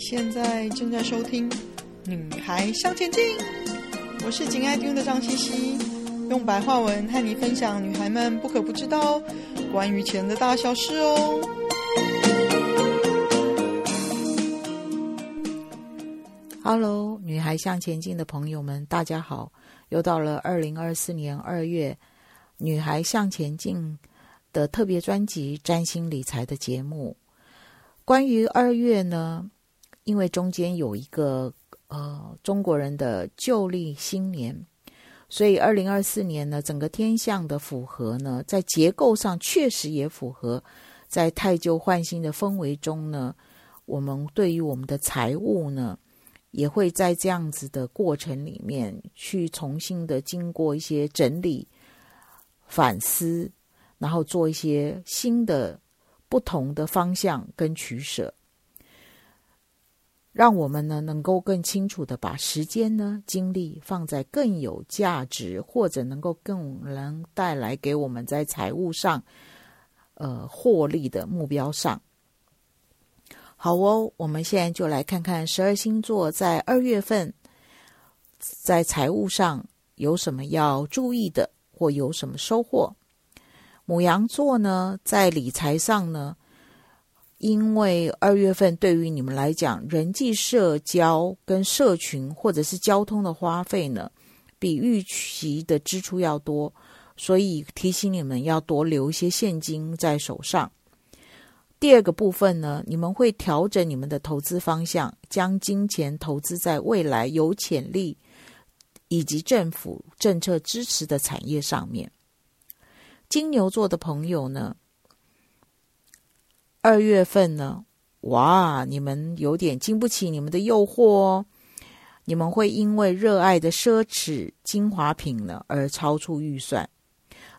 现在正在收听《女孩向前进》，我是紧爱听的张茜茜，用白话文和你分享女孩们不可不知道关于钱的大小事哦。Hello，女孩向前进的朋友们，大家好！又到了二零二四年二月，《女孩向前进》的特别专辑《占星理财》的节目。关于二月呢，因为中间有一个呃中国人的旧历新年，所以二零二四年呢，整个天象的符合呢，在结构上确实也符合，在太旧换新的氛围中呢，我们对于我们的财务呢，也会在这样子的过程里面去重新的经过一些整理、反思，然后做一些新的。不同的方向跟取舍，让我们呢能够更清楚的把时间呢精力放在更有价值或者能够更能带来给我们在财务上呃获利的目标上。好哦，我们现在就来看看十二星座在二月份在财务上有什么要注意的，或有什么收获。母羊座呢，在理财上呢，因为二月份对于你们来讲，人际社交跟社群或者是交通的花费呢，比预期的支出要多，所以提醒你们要多留一些现金在手上。第二个部分呢，你们会调整你们的投资方向，将金钱投资在未来有潜力以及政府政策支持的产业上面。金牛座的朋友呢，二月份呢，哇，你们有点经不起你们的诱惑哦。你们会因为热爱的奢侈精华品呢而超出预算，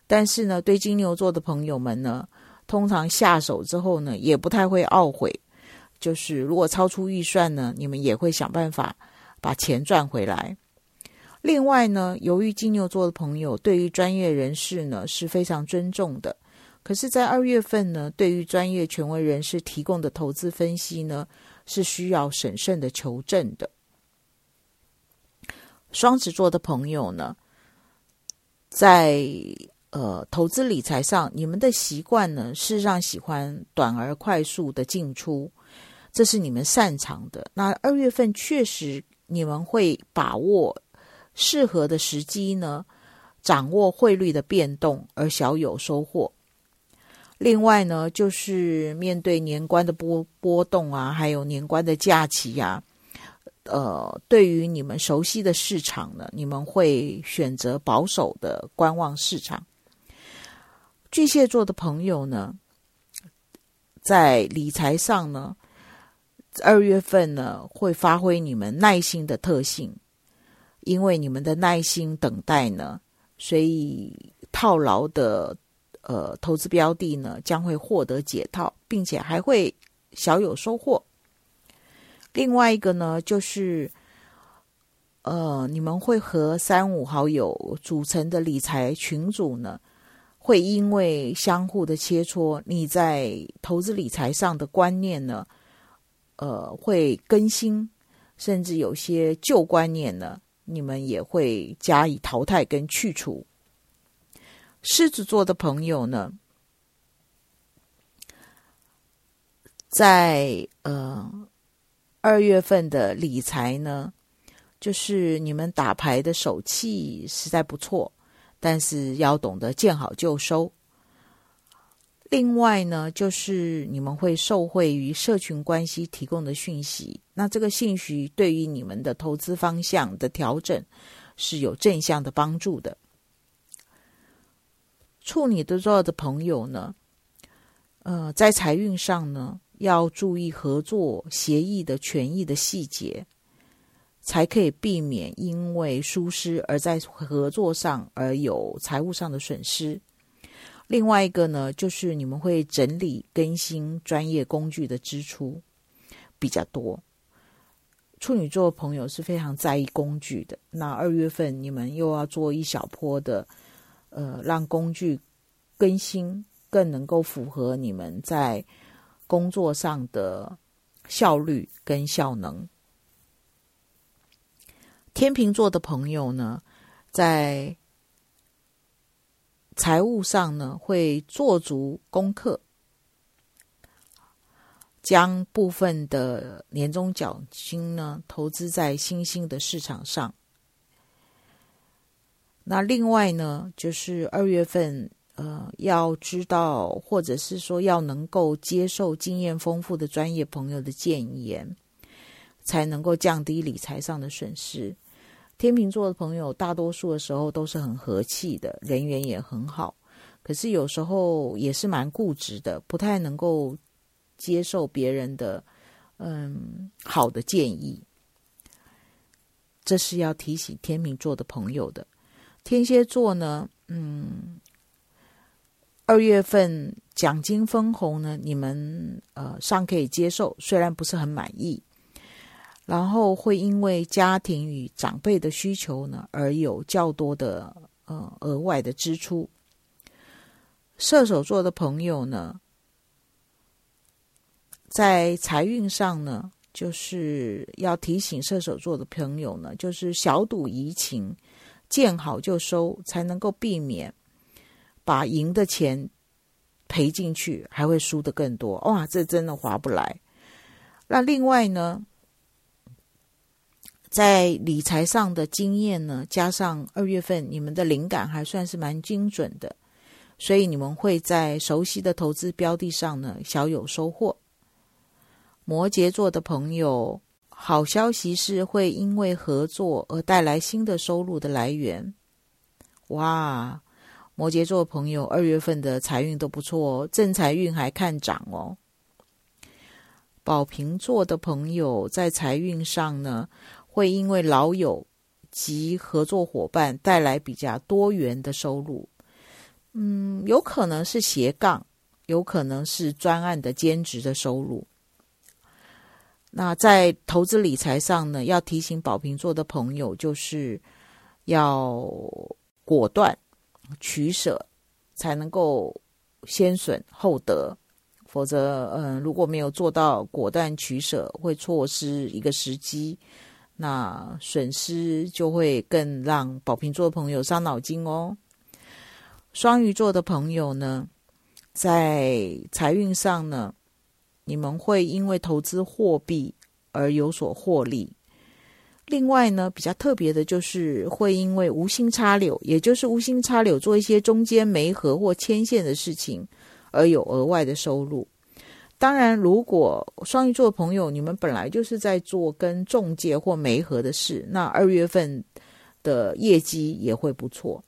但是呢，对金牛座的朋友们呢，通常下手之后呢，也不太会懊悔。就是如果超出预算呢，你们也会想办法把钱赚回来。另外呢，由于金牛座的朋友对于专业人士呢是非常尊重的，可是，在二月份呢，对于专业权威人士提供的投资分析呢，是需要审慎的求证的。双子座的朋友呢，在呃投资理财上，你们的习惯呢，事实上喜欢短而快速的进出，这是你们擅长的。那二月份确实你们会把握。适合的时机呢，掌握汇率的变动而小有收获。另外呢，就是面对年关的波波动啊，还有年关的假期呀，呃，对于你们熟悉的市场呢，你们会选择保守的观望市场。巨蟹座的朋友呢，在理财上呢，二月份呢，会发挥你们耐心的特性。因为你们的耐心等待呢，所以套牢的呃投资标的呢将会获得解套，并且还会小有收获。另外一个呢，就是呃你们会和三五好友组成的理财群组呢，会因为相互的切磋，你在投资理财上的观念呢，呃会更新，甚至有些旧观念呢。你们也会加以淘汰跟去除。狮子座的朋友呢，在呃二月份的理财呢，就是你们打牌的手气实在不错，但是要懂得见好就收。另外呢，就是你们会受惠于社群关系提供的讯息，那这个信息对于你们的投资方向的调整是有正向的帮助的。处女座的朋友呢，呃，在财运上呢，要注意合作协议的权益的细节，才可以避免因为疏失而在合作上而有财务上的损失。另外一个呢，就是你们会整理更新专业工具的支出比较多。处女座朋友是非常在意工具的。那二月份你们又要做一小波的，呃，让工具更新更能够符合你们在工作上的效率跟效能。天秤座的朋友呢，在财务上呢，会做足功课，将部分的年终奖金呢投资在新兴的市场上。那另外呢，就是二月份，呃，要知道或者是说要能够接受经验丰富的专业朋友的建言，才能够降低理财上的损失。天秤座的朋友，大多数的时候都是很和气的，人缘也很好，可是有时候也是蛮固执的，不太能够接受别人的嗯好的建议。这是要提醒天秤座的朋友的。天蝎座呢，嗯，二月份奖金分红呢，你们呃尚可以接受，虽然不是很满意。然后会因为家庭与长辈的需求呢，而有较多的呃额外的支出。射手座的朋友呢，在财运上呢，就是要提醒射手座的朋友呢，就是小赌怡情，见好就收，才能够避免把赢的钱赔进去，还会输得更多。哇，这真的划不来。那另外呢，在理财上的经验呢，加上二月份你们的灵感还算是蛮精准的，所以你们会在熟悉的投资标的上呢小有收获。摩羯座的朋友，好消息是会因为合作而带来新的收入的来源。哇，摩羯座朋友二月份的财运都不错哦，正财运还看涨哦。宝瓶座的朋友在财运上呢，会因为老友及合作伙伴带来比较多元的收入，嗯，有可能是斜杠，有可能是专案的兼职的收入。那在投资理财上呢，要提醒宝瓶座的朋友，就是要果断取舍，才能够先损后得，否则，嗯，如果没有做到果断取舍，会错失一个时机。那损失就会更让宝瓶座的朋友伤脑筋哦。双鱼座的朋友呢，在财运上呢，你们会因为投资货币而有所获利。另外呢，比较特别的就是会因为无心插柳，也就是无心插柳做一些中间媒合或牵线的事情，而有额外的收入。当然，如果双鱼座的朋友，你们本来就是在做跟中介或媒合的事，那二月份的业绩也会不错。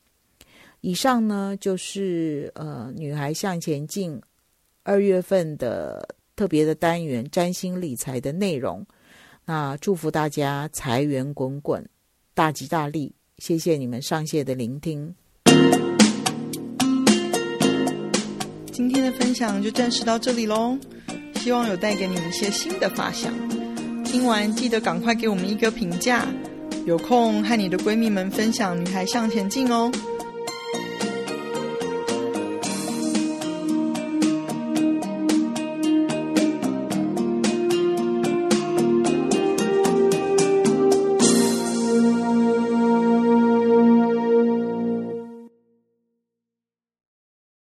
以上呢，就是呃，女孩向前进二月份的特别的单元占星理财的内容。那祝福大家财源滚滚，大吉大利！谢谢你们上线的聆听。今天的分享就暂时到这里喽。希望有带给你们一些新的发想。听完记得赶快给我们一个评价。有空和你的闺蜜们分享《女孩向前进》哦。